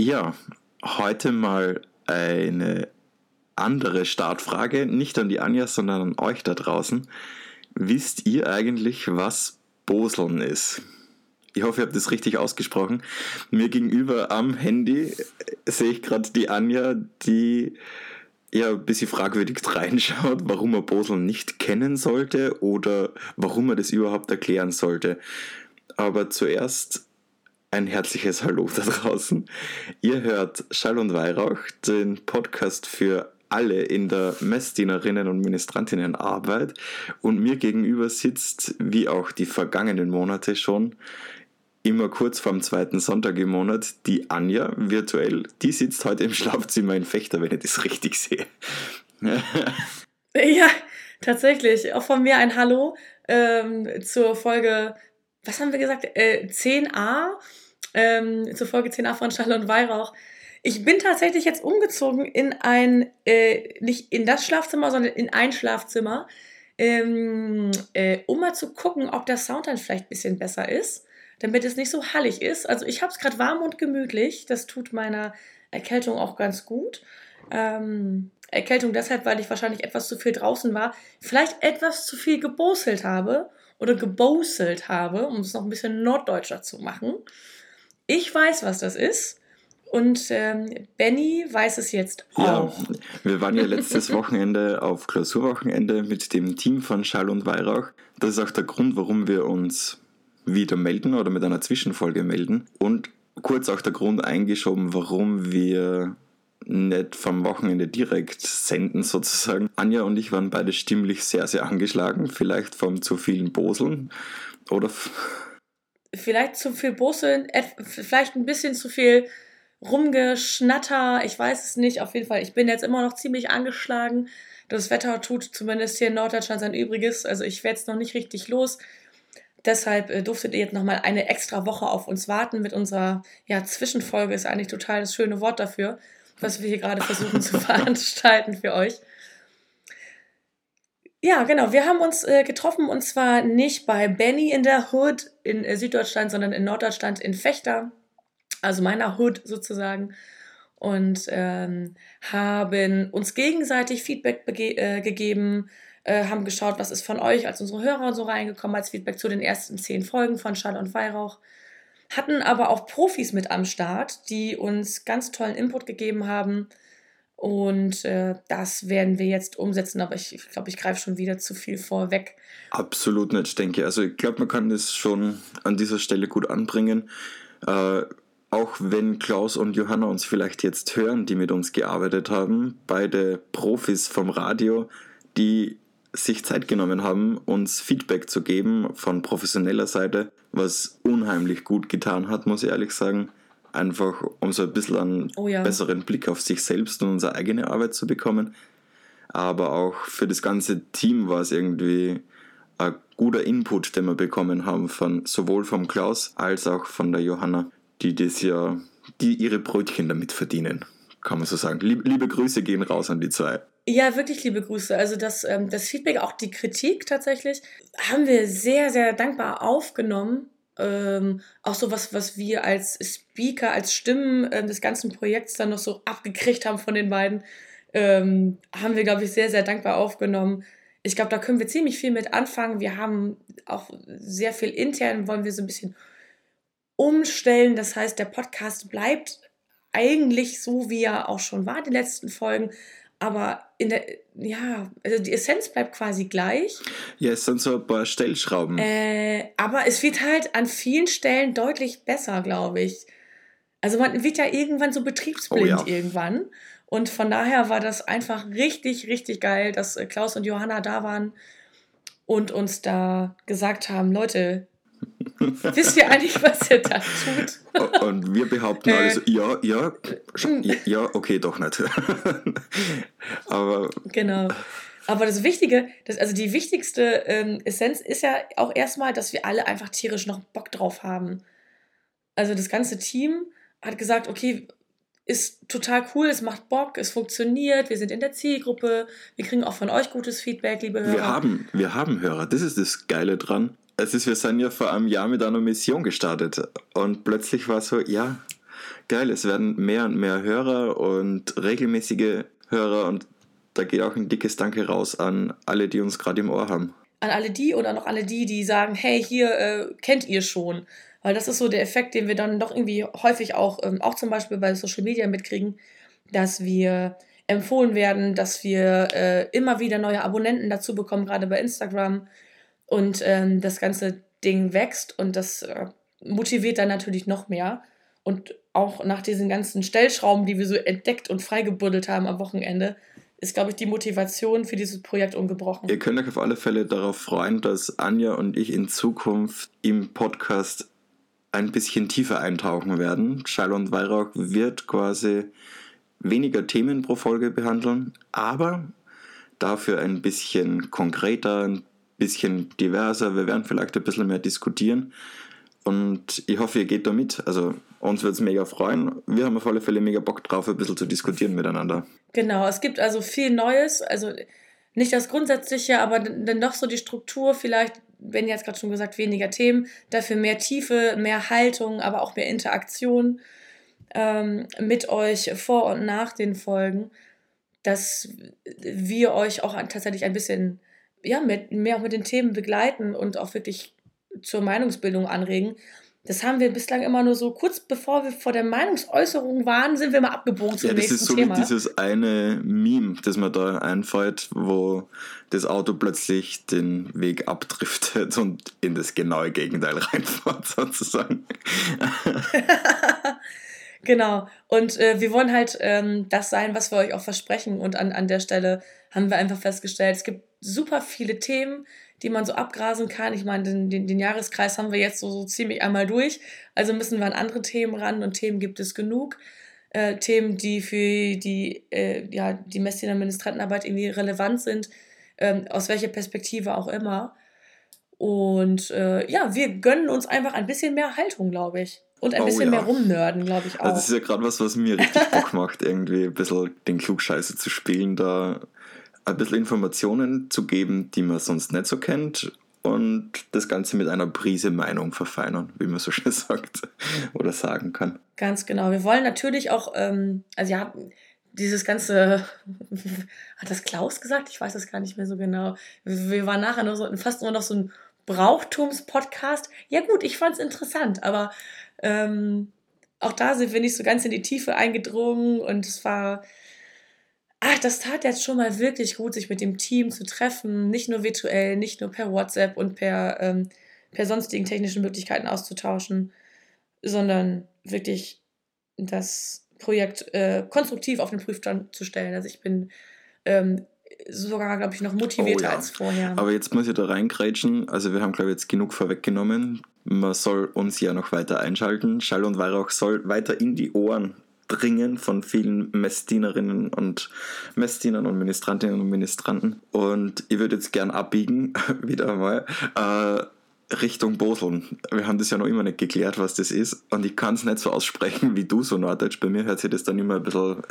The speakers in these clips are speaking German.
Ja, heute mal eine andere Startfrage, nicht an die Anja, sondern an euch da draußen. Wisst ihr eigentlich, was Boseln ist? Ich hoffe, ihr habt das richtig ausgesprochen. Mir gegenüber am Handy sehe ich gerade die Anja, die ja ein bisschen fragwürdig reinschaut, warum man Boseln nicht kennen sollte oder warum man das überhaupt erklären sollte. Aber zuerst ein herzliches Hallo da draußen. Ihr hört Schall und Weihrauch, den Podcast für alle in der Messdienerinnen und Ministrantinnenarbeit. Und mir gegenüber sitzt, wie auch die vergangenen Monate schon, immer kurz vorm zweiten Sonntag im Monat, die Anja virtuell. Die sitzt heute im Schlafzimmer in Fechter, wenn ich das richtig sehe. ja, tatsächlich. Auch von mir ein Hallo ähm, zur Folge, was haben wir gesagt? Äh, 10a. Ähm, zur Folge 10a von und Weihrauch. Ich bin tatsächlich jetzt umgezogen in ein, äh, nicht in das Schlafzimmer, sondern in ein Schlafzimmer, ähm, äh, um mal zu gucken, ob der Sound dann vielleicht ein bisschen besser ist, damit es nicht so hallig ist. Also ich habe es gerade warm und gemütlich. Das tut meiner Erkältung auch ganz gut. Ähm, Erkältung deshalb, weil ich wahrscheinlich etwas zu viel draußen war, vielleicht etwas zu viel geboselt habe oder geboselt habe, um es noch ein bisschen norddeutscher zu machen. Ich weiß, was das ist. Und ähm, Benny weiß es jetzt auch. Ja, wir waren ja letztes Wochenende auf Klausurwochenende mit dem Team von Schall und Weihrauch. Das ist auch der Grund, warum wir uns wieder melden oder mit einer Zwischenfolge melden. Und kurz auch der Grund eingeschoben, warum wir nicht vom Wochenende direkt senden sozusagen. Anja und ich waren beide stimmlich sehr, sehr angeschlagen. Vielleicht vom zu vielen Boseln oder... Vielleicht zu viel Boseln, vielleicht ein bisschen zu viel Rumgeschnatter, ich weiß es nicht. Auf jeden Fall, ich bin jetzt immer noch ziemlich angeschlagen. Das Wetter tut zumindest hier in Norddeutschland sein Übriges. Also ich werde es noch nicht richtig los. Deshalb äh, durftet ihr jetzt nochmal eine extra Woche auf uns warten mit unserer ja, Zwischenfolge. Ist eigentlich total das schöne Wort dafür, was wir hier gerade versuchen zu veranstalten für euch. Ja, genau. Wir haben uns äh, getroffen und zwar nicht bei Benny in der Hood in äh, Süddeutschland, sondern in Norddeutschland in Fechter also meiner Hood sozusagen, und ähm, haben uns gegenseitig Feedback äh, gegeben, äh, haben geschaut, was ist von euch als unsere Hörer und so reingekommen als Feedback zu den ersten zehn Folgen von Schall und Weihrauch. Hatten aber auch Profis mit am Start, die uns ganz tollen Input gegeben haben. Und äh, das werden wir jetzt umsetzen, aber ich, ich glaube, ich greife schon wieder zu viel vorweg. Absolut nicht, denke ich. Also ich glaube, man kann das schon an dieser Stelle gut anbringen. Äh, auch wenn Klaus und Johanna uns vielleicht jetzt hören, die mit uns gearbeitet haben, beide Profis vom Radio, die sich Zeit genommen haben, uns Feedback zu geben von professioneller Seite, was unheimlich gut getan hat, muss ich ehrlich sagen. Einfach um so ein bisschen einen oh ja. besseren Blick auf sich selbst und unsere eigene Arbeit zu bekommen. Aber auch für das ganze Team war es irgendwie ein guter Input, den wir bekommen haben, von sowohl vom Klaus als auch von der Johanna die das ja, die ihre Brötchen damit verdienen, kann man so sagen. Liebe, liebe Grüße gehen raus an die zwei. Ja, wirklich liebe Grüße. Also das, ähm, das Feedback, auch die Kritik tatsächlich, haben wir sehr, sehr dankbar aufgenommen. Ähm, auch so was, was wir als Speaker, als Stimmen äh, des ganzen Projekts dann noch so abgekriegt haben von den beiden, ähm, haben wir, glaube ich, sehr, sehr dankbar aufgenommen. Ich glaube, da können wir ziemlich viel mit anfangen. Wir haben auch sehr viel intern, wollen wir so ein bisschen umstellen. Das heißt, der Podcast bleibt eigentlich so, wie er auch schon war, die letzten Folgen. Aber in der, ja, also die Essenz bleibt quasi gleich. Ja, es sind so ein paar Stellschrauben. Äh, aber es wird halt an vielen Stellen deutlich besser, glaube ich. Also man wird ja irgendwann so betriebsblind oh ja. irgendwann. Und von daher war das einfach richtig, richtig geil, dass äh, Klaus und Johanna da waren und uns da gesagt haben, Leute, Wisst ihr eigentlich, was ihr da tut? Und wir behaupten äh, alle so, ja, ja, ja, okay, doch nicht. Aber. Genau. Aber das Wichtige, das, also die wichtigste ähm, Essenz ist ja auch erstmal, dass wir alle einfach tierisch noch Bock drauf haben. Also das ganze Team hat gesagt, okay, ist total cool, es macht Bock, es funktioniert, wir sind in der Zielgruppe, wir kriegen auch von euch gutes Feedback, liebe Hörer. Wir haben, wir haben Hörer, das ist das Geile dran es ist, wir sind ja vor einem Jahr mit einer Mission gestartet und plötzlich war so, ja, geil, es werden mehr und mehr Hörer und regelmäßige Hörer und da geht auch ein dickes Danke raus an alle, die uns gerade im Ohr haben. An alle die oder noch alle die, die sagen, hey, hier äh, kennt ihr schon. Weil das ist so der Effekt, den wir dann doch irgendwie häufig auch, ähm, auch zum Beispiel bei Social Media mitkriegen, dass wir empfohlen werden, dass wir äh, immer wieder neue Abonnenten dazu bekommen, gerade bei Instagram. Und ähm, das ganze Ding wächst und das äh, motiviert dann natürlich noch mehr. Und auch nach diesen ganzen Stellschrauben, die wir so entdeckt und freigebuddelt haben am Wochenende, ist, glaube ich, die Motivation für dieses Projekt ungebrochen. Ihr könnt euch auf alle Fälle darauf freuen, dass Anja und ich in Zukunft im Podcast ein bisschen tiefer eintauchen werden. Schall und Weihrauch wird quasi weniger Themen pro Folge behandeln, aber dafür ein bisschen konkreter, ein bisschen diverser. Wir werden vielleicht ein bisschen mehr diskutieren. Und ich hoffe, ihr geht da mit. Also uns würde es mega freuen. Wir haben auf alle Fälle mega Bock drauf, ein bisschen zu diskutieren miteinander. Genau, es gibt also viel Neues. Also nicht das Grundsätzliche, aber dann doch so die Struktur vielleicht, wenn jetzt gerade schon gesagt, weniger Themen, dafür mehr Tiefe, mehr Haltung, aber auch mehr Interaktion ähm, mit euch vor und nach den Folgen, dass wir euch auch tatsächlich ein bisschen ja, mit, mehr auch mit den Themen begleiten und auch wirklich zur Meinungsbildung anregen. Das haben wir bislang immer nur so kurz bevor wir vor der Meinungsäußerung waren, sind wir mal abgebogen zum ja, das nächsten ist so Thema. Wie dieses eine Meme, das mir da einfällt, wo das Auto plötzlich den Weg abdriftet und in das genaue Gegenteil reinfährt, sozusagen. genau. Und äh, wir wollen halt ähm, das sein, was wir euch auch versprechen. Und an, an der Stelle haben wir einfach festgestellt, es gibt super viele Themen, die man so abgrasen kann. Ich meine, den, den, den Jahreskreis haben wir jetzt so, so ziemlich einmal durch. Also müssen wir an andere Themen ran und Themen gibt es genug. Äh, Themen, die für die, äh, ja, die Messdiener Ministrantenarbeit irgendwie relevant sind, ähm, aus welcher Perspektive auch immer. Und äh, ja, wir gönnen uns einfach ein bisschen mehr Haltung, glaube ich. Und ein oh, bisschen ja. mehr rumnörden, glaube ich auch. Also das ist ja gerade was, was mir richtig Bock macht, irgendwie ein bisschen den Klugscheiße zu spielen, da ein bisschen Informationen zu geben, die man sonst nicht so kennt und das Ganze mit einer Prise Meinung verfeinern, wie man so schön sagt oder sagen kann. Ganz genau. Wir wollen natürlich auch, ähm, also ja, dieses ganze, hat das Klaus gesagt? Ich weiß das gar nicht mehr so genau. Wir waren nachher nur so, fast nur noch so ein Brauchtums-Podcast. Ja gut, ich fand es interessant, aber ähm, auch da sind wir nicht so ganz in die Tiefe eingedrungen und es war ach, das tat jetzt schon mal wirklich gut, sich mit dem Team zu treffen, nicht nur virtuell, nicht nur per WhatsApp und per, ähm, per sonstigen technischen Möglichkeiten auszutauschen, sondern wirklich das Projekt äh, konstruktiv auf den Prüfstand zu stellen. Also ich bin ähm, sogar, glaube ich, noch motivierter oh, ja. als vorher. Aber jetzt muss ich da reingrätschen. Also wir haben, glaube ich, jetzt genug vorweggenommen. Man soll uns ja noch weiter einschalten. Schall und Weihrauch soll weiter in die Ohren Dringen von vielen Messdienerinnen und Messdienern und Ministrantinnen und Ministranten. Und ich würde jetzt gern abbiegen, wieder einmal, äh, Richtung Boseln. Wir haben das ja noch immer nicht geklärt, was das ist. Und ich kann es nicht so aussprechen wie du, so Norddeutsch. Bei mir hört sich das dann immer ein bisschen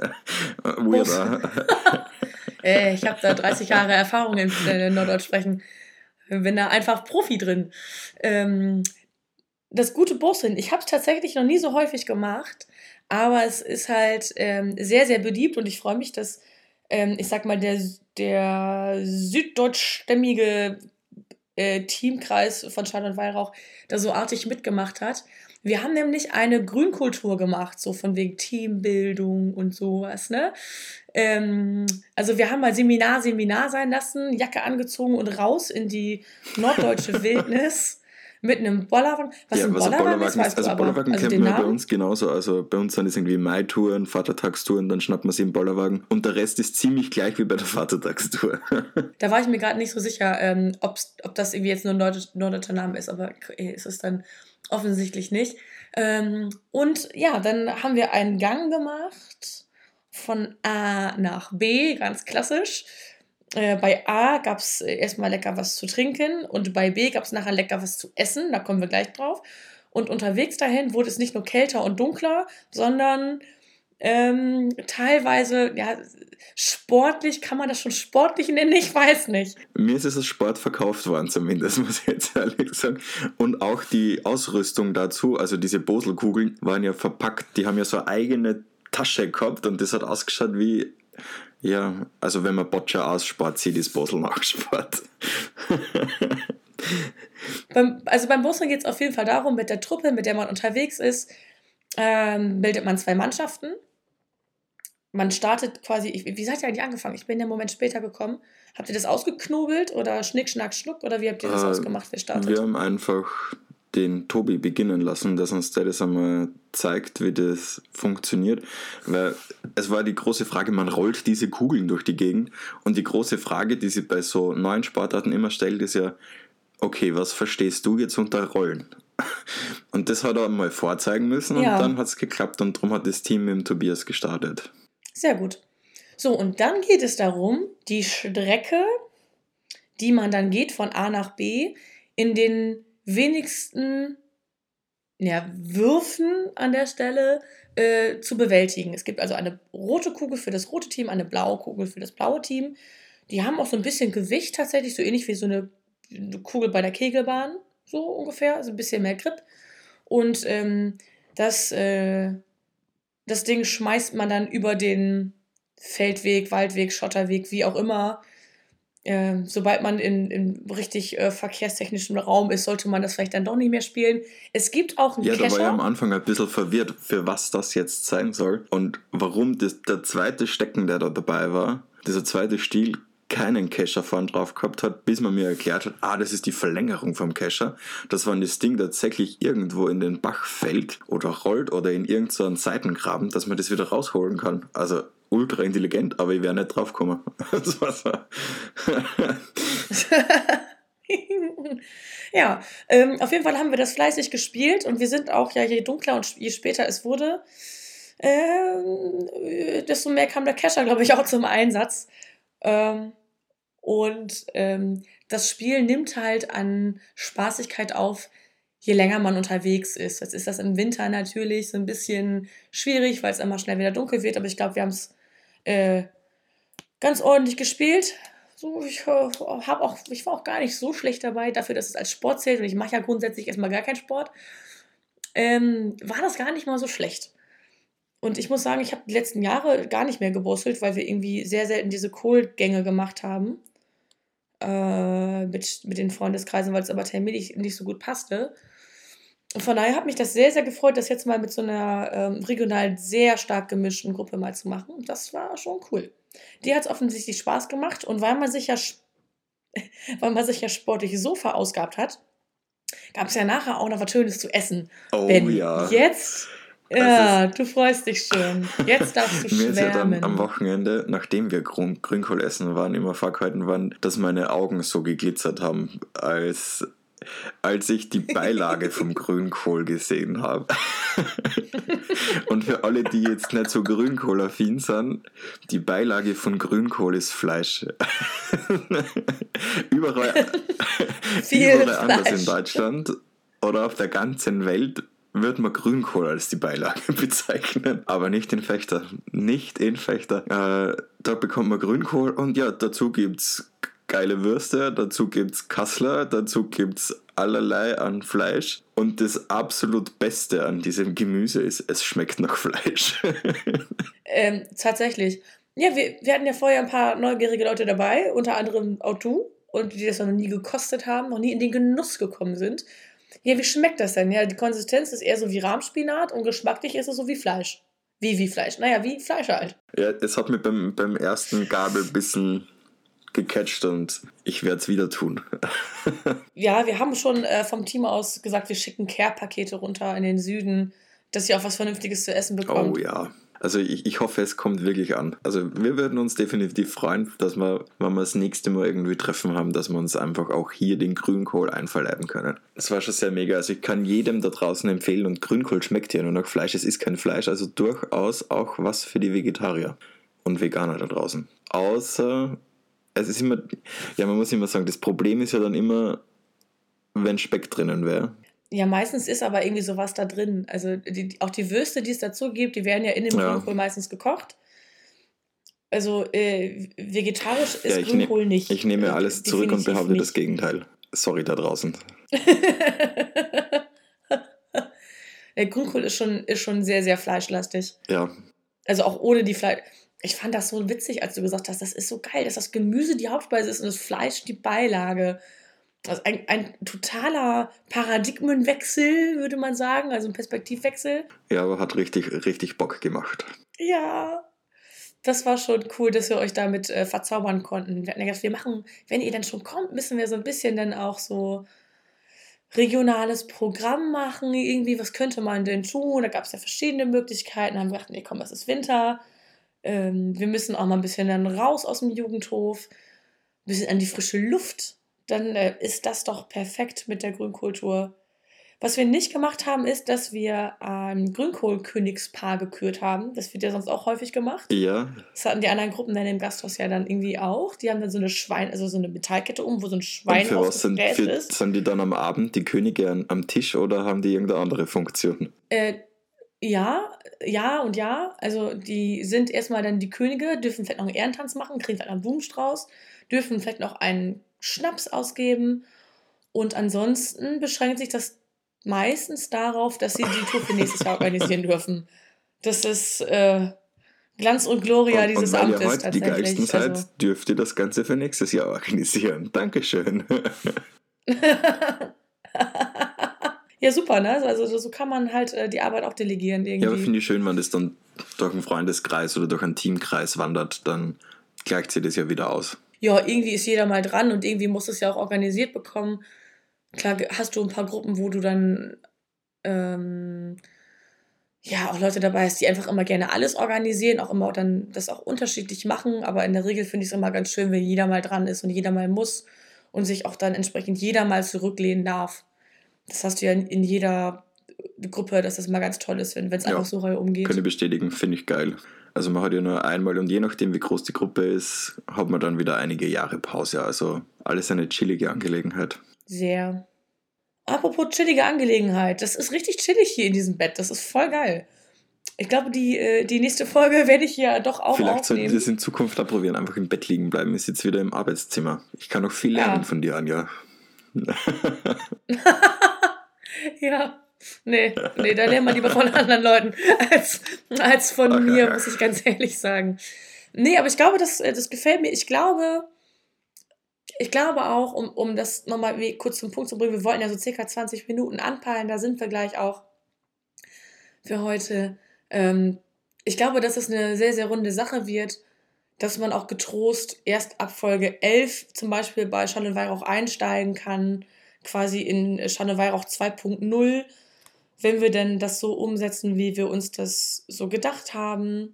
äh, weird an. äh, ich habe da 30 Jahre Erfahrung in äh, Norddeutsch sprechen. Bin da einfach Profi drin. Ähm, das gute Boseln, ich habe es tatsächlich noch nie so häufig gemacht. Aber es ist halt ähm, sehr, sehr beliebt und ich freue mich, dass, ähm, ich sag mal, der, der süddeutschstämmige äh, Teamkreis von Schall und Weihrauch da so artig mitgemacht hat. Wir haben nämlich eine Grünkultur gemacht, so von wegen Teambildung und sowas, ne? Ähm, also wir haben mal Seminar, Seminar sein lassen, Jacke angezogen und raus in die norddeutsche Wildnis mit einem Bollerwagen. Was ja, ein Bollerwagen, Bollerwagen ist, weißt also Bollerwagen also kennt man bei uns genauso. Also bei uns sind es irgendwie Mai-Touren, Vatertagstouren, dann schnappt man sich einen Bollerwagen und der Rest ist ziemlich gleich wie bei der Vatertagstour. da war ich mir gerade nicht so sicher, ähm, ob das irgendwie jetzt nur ein norddeutscher Name ist, aber ist es dann offensichtlich nicht. Ähm, und ja, dann haben wir einen Gang gemacht von A nach B, ganz klassisch. Äh, bei A gab es äh, erstmal lecker was zu trinken und bei B gab es nachher lecker was zu essen, da kommen wir gleich drauf. Und unterwegs dahin wurde es nicht nur kälter und dunkler, sondern Ähm, teilweise, ja, sportlich, kann man das schon sportlich nennen? Ich weiß nicht. Mir ist es als Sport verkauft worden, zumindest, muss ich jetzt ehrlich sagen. Und auch die Ausrüstung dazu, also diese Boselkugeln, waren ja verpackt, die haben ja so eine eigene Tasche gehabt und das hat ausgeschaut wie, ja, also wenn man Boccia ausspart, sieht das Bosel nachgespart. beim, also beim Bosel geht es auf jeden Fall darum, mit der Truppe, mit der man unterwegs ist, ähm, bildet man zwei Mannschaften man startet quasi, ich, wie seid ihr eigentlich angefangen? Ich bin ja einen Moment später gekommen. Habt ihr das ausgeknobelt oder Schnick, Schnack, Schnuck oder wie habt ihr das äh, ausgemacht? Wer startet? Wir haben einfach den Tobi beginnen lassen, dass uns der das einmal zeigt, wie das funktioniert. Weil es war die große Frage, man rollt diese Kugeln durch die Gegend und die große Frage, die sich bei so neuen Sportarten immer stellt, ist ja, okay, was verstehst du jetzt unter Rollen? Und das hat er mal vorzeigen müssen ja. und dann hat es geklappt und darum hat das Team mit dem Tobias gestartet. Sehr gut. So, und dann geht es darum, die Strecke, die man dann geht von A nach B, in den wenigsten ja, Würfen an der Stelle äh, zu bewältigen. Es gibt also eine rote Kugel für das rote Team, eine blaue Kugel für das blaue Team. Die haben auch so ein bisschen Gewicht tatsächlich, so ähnlich wie so eine, eine Kugel bei der Kegelbahn, so ungefähr, also ein bisschen mehr Grip. Und ähm, das äh, das Ding schmeißt man dann über den Feldweg, Waldweg, Schotterweg, wie auch immer. Äh, sobald man in, in richtig äh, verkehrstechnischem Raum ist, sollte man das vielleicht dann doch nicht mehr spielen. Es gibt auch einen Ja, Kescher. da war ja am Anfang ein bisschen verwirrt, für was das jetzt sein soll und warum das, der zweite Stecken, der da dabei war, dieser zweite Stiel, keinen Kescher vorn drauf gehabt hat, bis man mir erklärt hat, ah, das ist die Verlängerung vom Kescher. Das wenn das Ding tatsächlich irgendwo in den Bach fällt oder rollt oder in irgendeinen so Seitengraben, dass man das wieder rausholen kann. Also ultra intelligent, aber ich wäre nicht drauf gekommen. Ja, ähm, auf jeden Fall haben wir das fleißig gespielt und wir sind auch, ja, je dunkler und je später es wurde, äh, desto mehr kam der Kescher, glaube ich, auch zum Einsatz. Ähm, und ähm, das Spiel nimmt halt an Spaßigkeit auf, je länger man unterwegs ist. Jetzt ist das im Winter natürlich so ein bisschen schwierig, weil es immer schnell wieder dunkel wird, aber ich glaube, wir haben es äh, ganz ordentlich gespielt. So, ich, äh, hab auch, ich war auch gar nicht so schlecht dabei, dafür, dass es als Sport zählt und ich mache ja grundsätzlich erstmal gar keinen Sport. Ähm, war das gar nicht mal so schlecht. Und ich muss sagen, ich habe die letzten Jahre gar nicht mehr gebustelt, weil wir irgendwie sehr selten diese Kohlgänge gemacht haben. Äh, mit, mit den Freundeskreisen, weil es aber terminlich nicht so gut passte. Und von daher hat mich das sehr, sehr gefreut, das jetzt mal mit so einer ähm, regional sehr stark gemischten Gruppe mal zu machen. Und das war schon cool. Die hat es offensichtlich Spaß gemacht und weil man sich ja, weil man sich ja sportlich so verausgabt hat, gab es ja nachher auch noch was Schönes zu essen. Oh Wenn ja. Jetzt ja, du freust dich schon. Jetzt darfst du Mir schwärmen. ist ja dann am Wochenende, nachdem wir Grün Grünkohl essen waren, immer vorgehalten worden, dass meine Augen so geglitzert haben, als, als ich die Beilage vom Grünkohl gesehen habe. Und für alle, die jetzt nicht so Grünkohl-affin sind, die Beilage von Grünkohl ist Fleisch. überall überall anders in Deutschland oder auf der ganzen Welt wird man Grünkohl als die Beilage bezeichnen, aber nicht in Fechter. Nicht in Fechter. Äh, da bekommt man Grünkohl und ja, dazu gibt's geile Würste, dazu gibt's Kassler, dazu gibt's allerlei an Fleisch und das absolut Beste an diesem Gemüse ist, es schmeckt nach Fleisch. ähm, tatsächlich. Ja, wir, wir hatten ja vorher ein paar neugierige Leute dabei, unter anderem auch du, und die das noch nie gekostet haben, noch nie in den Genuss gekommen sind. Ja, wie schmeckt das denn? Ja, die Konsistenz ist eher so wie Rahmspinat und geschmacklich ist es so wie Fleisch. Wie, wie Fleisch? Naja, wie Fleisch halt. Ja, es hat mir beim, beim ersten Gabel ein bisschen gecatcht und ich werde es wieder tun. ja, wir haben schon äh, vom Team aus gesagt, wir schicken Care-Pakete runter in den Süden, dass ihr auch was Vernünftiges zu essen bekommt. Oh ja. Also ich, ich hoffe, es kommt wirklich an. Also wir würden uns definitiv freuen, dass wir, wenn wir das nächste Mal irgendwie treffen haben, dass wir uns einfach auch hier den Grünkohl einverleiben können. Das war schon sehr mega. Also ich kann jedem da draußen empfehlen und Grünkohl schmeckt ja nur nach Fleisch. Es ist kein Fleisch, also durchaus auch was für die Vegetarier und Veganer da draußen. Außer, es ist immer, ja man muss immer sagen, das Problem ist ja dann immer, wenn Speck drinnen wäre. Ja, meistens ist aber irgendwie sowas da drin. Also die, auch die Würste, die es dazu gibt, die werden ja in dem ja. Grünkohl meistens gekocht. Also äh, vegetarisch ist ja, Grünkohl ne nicht. Ich nehme alles zurück und behaupte nicht. das Gegenteil. Sorry da draußen. Der Grünkohl ist schon, ist schon sehr, sehr fleischlastig. Ja. Also auch ohne die Fleisch. Ich fand das so witzig, als du gesagt hast, das ist so geil, dass das Gemüse die Hauptspeise ist und das Fleisch die Beilage. Also ein, ein totaler Paradigmenwechsel, würde man sagen, also ein Perspektivwechsel. Ja, aber hat richtig, richtig Bock gemacht. Ja, das war schon cool, dass wir euch damit äh, verzaubern konnten. Wir hatten ja gedacht, wir machen, wenn ihr dann schon kommt, müssen wir so ein bisschen dann auch so regionales Programm machen. Irgendwie, was könnte man denn tun? Da gab es ja verschiedene Möglichkeiten. Dann haben wir gedacht, nee, komm, es ist Winter. Ähm, wir müssen auch mal ein bisschen dann raus aus dem Jugendhof, ein bisschen an die frische Luft. Dann äh, ist das doch perfekt mit der Grünkultur. Was wir nicht gemacht haben, ist, dass wir ein Grünkohlkönigspaar gekürt haben. Das wird ja sonst auch häufig gemacht. Ja. Das hatten die anderen Gruppen dann im Gasthaus ja dann irgendwie auch. Die haben dann so eine Schwein, also so eine Metallkette um, wo so ein Schwein Und für was sind, für, ist. Sind die dann am Abend die Könige am Tisch oder haben die irgendeine andere Funktion? Äh, ja, ja und ja. Also die sind erstmal dann die Könige, dürfen vielleicht noch einen Ehrentanz machen, kriegen vielleicht noch einen Blumenstrauß, dürfen vielleicht noch einen Schnaps ausgeben. Und ansonsten beschränkt sich das meistens darauf, dass sie die Tour für nächstes Jahr organisieren dürfen. Das ist äh, Glanz und Gloria und, dieses und weil Amtes. Ihr heute die geilsten seid, also. dürft ihr das Ganze für nächstes Jahr organisieren. Dankeschön. ja, super, ne? Also so kann man halt äh, die Arbeit auch delegieren. Irgendwie. Ja, aber finde ich schön, wenn das dann durch einen Freundeskreis oder durch einen Teamkreis wandert, dann gleicht sich das ja wieder aus. Ja, irgendwie ist jeder mal dran und irgendwie muss es ja auch organisiert bekommen klar hast du ein paar Gruppen, wo du dann ähm, ja auch Leute dabei hast, die einfach immer gerne alles organisieren, auch immer dann das auch unterschiedlich machen, aber in der Regel finde ich es immer ganz schön, wenn jeder mal dran ist und jeder mal muss und sich auch dann entsprechend jeder mal zurücklehnen darf. Das hast du ja in, jeder Gruppe, dass das mal ganz toll ist, wenn es ja, einfach so reu umgeht. Kann ich bestätigen, finde ich geil. Also man hat ja nur einmal und je nachdem, wie groß die Gruppe ist, hat man dann wieder einige Jahre Pause. Also alles eine chillige Angelegenheit. Sehr. Apropos chillige Angelegenheit, das ist richtig chillig hier in diesem Bett. Das ist voll geil. Ich glaube, die, äh, die nächste Folge werde ich hier doch auch Vielleicht aufnehmen. sollten wir es in Zukunft probieren, einfach im Bett liegen bleiben. Ist jetzt wieder im Arbeitszimmer. Ich kann noch viel lernen ja. von dir, Anja. ja. Nee, nee, da lernen wir lieber von anderen Leuten als, als von ach, mir, ach. muss ich ganz ehrlich sagen. Nee, aber ich glaube, das, äh, das gefällt mir. Ich glaube, ich glaube auch, um, um das nochmal kurz zum Punkt zu bringen, wir wollten ja so circa 20 Minuten anpeilen, da sind wir gleich auch für heute. Ähm, ich glaube, dass es eine sehr, sehr runde Sache wird, dass man auch getrost erst ab Folge 11 zum Beispiel bei Schall und Weihrauch einsteigen kann, quasi in Weihrauch 2.0, wenn wir denn das so umsetzen, wie wir uns das so gedacht haben.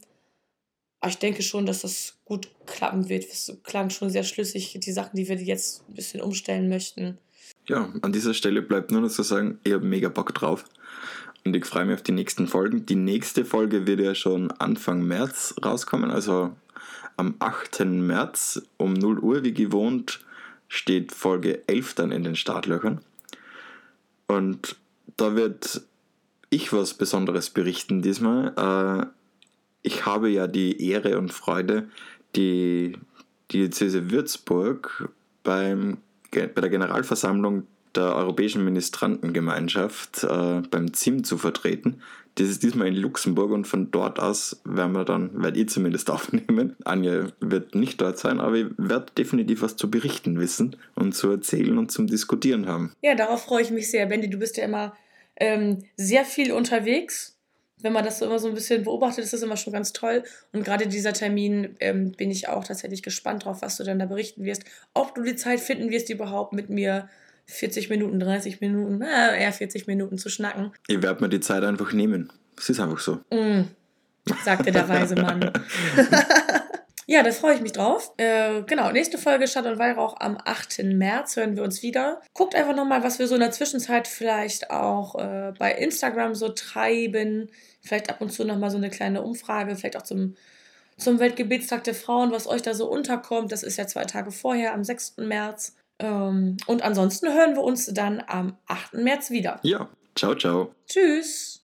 Aber ich denke schon, dass das gut klappen wird. Es klang schon sehr schlüssig, die Sachen, die wir jetzt ein bisschen umstellen möchten. Ja, an dieser Stelle bleibt nur noch zu sagen, ich habe mega Bock drauf. Und ich freue mich auf die nächsten Folgen. Die nächste Folge wird ja schon Anfang März rauskommen, also am 8. März um 0 Uhr, wie gewohnt, steht Folge 11 dann in den Startlöchern. Und da wird ich was Besonderes berichten diesmal. Äh, ich habe ja die Ehre und Freude, die Diözese Würzburg beim, bei der Generalversammlung der Europäischen Ministrantengemeinschaft äh, beim ZIM zu vertreten. Das ist diesmal in Luxemburg und von dort aus werden wir dann, werde ich zumindest aufnehmen. Anja wird nicht dort sein, aber ich werde definitiv was zu berichten wissen und zu erzählen und zum Diskutieren haben. Ja, darauf freue ich mich sehr. Bendy, du bist ja immer ähm, sehr viel unterwegs wenn man das so immer so ein bisschen beobachtet, ist das immer schon ganz toll. Und gerade dieser Termin ähm, bin ich auch tatsächlich gespannt drauf, was du dann da berichten wirst. Ob du die Zeit finden wirst, überhaupt mit mir 40 Minuten, 30 Minuten, äh, eher 40 Minuten zu schnacken. Ich werde mir die Zeit einfach nehmen. Es ist einfach so. Mm, sagte der weise Mann. ja, da freue ich mich drauf. Äh, genau, nächste Folge Stadt und Weihrauch am 8. März hören wir uns wieder. Guckt einfach nochmal, was wir so in der Zwischenzeit vielleicht auch äh, bei Instagram so treiben. Vielleicht ab und zu nochmal so eine kleine Umfrage, vielleicht auch zum, zum Weltgebetstag der Frauen, was euch da so unterkommt. Das ist ja zwei Tage vorher, am 6. März. Ähm, und ansonsten hören wir uns dann am 8. März wieder. Ja, ciao, ciao. Tschüss.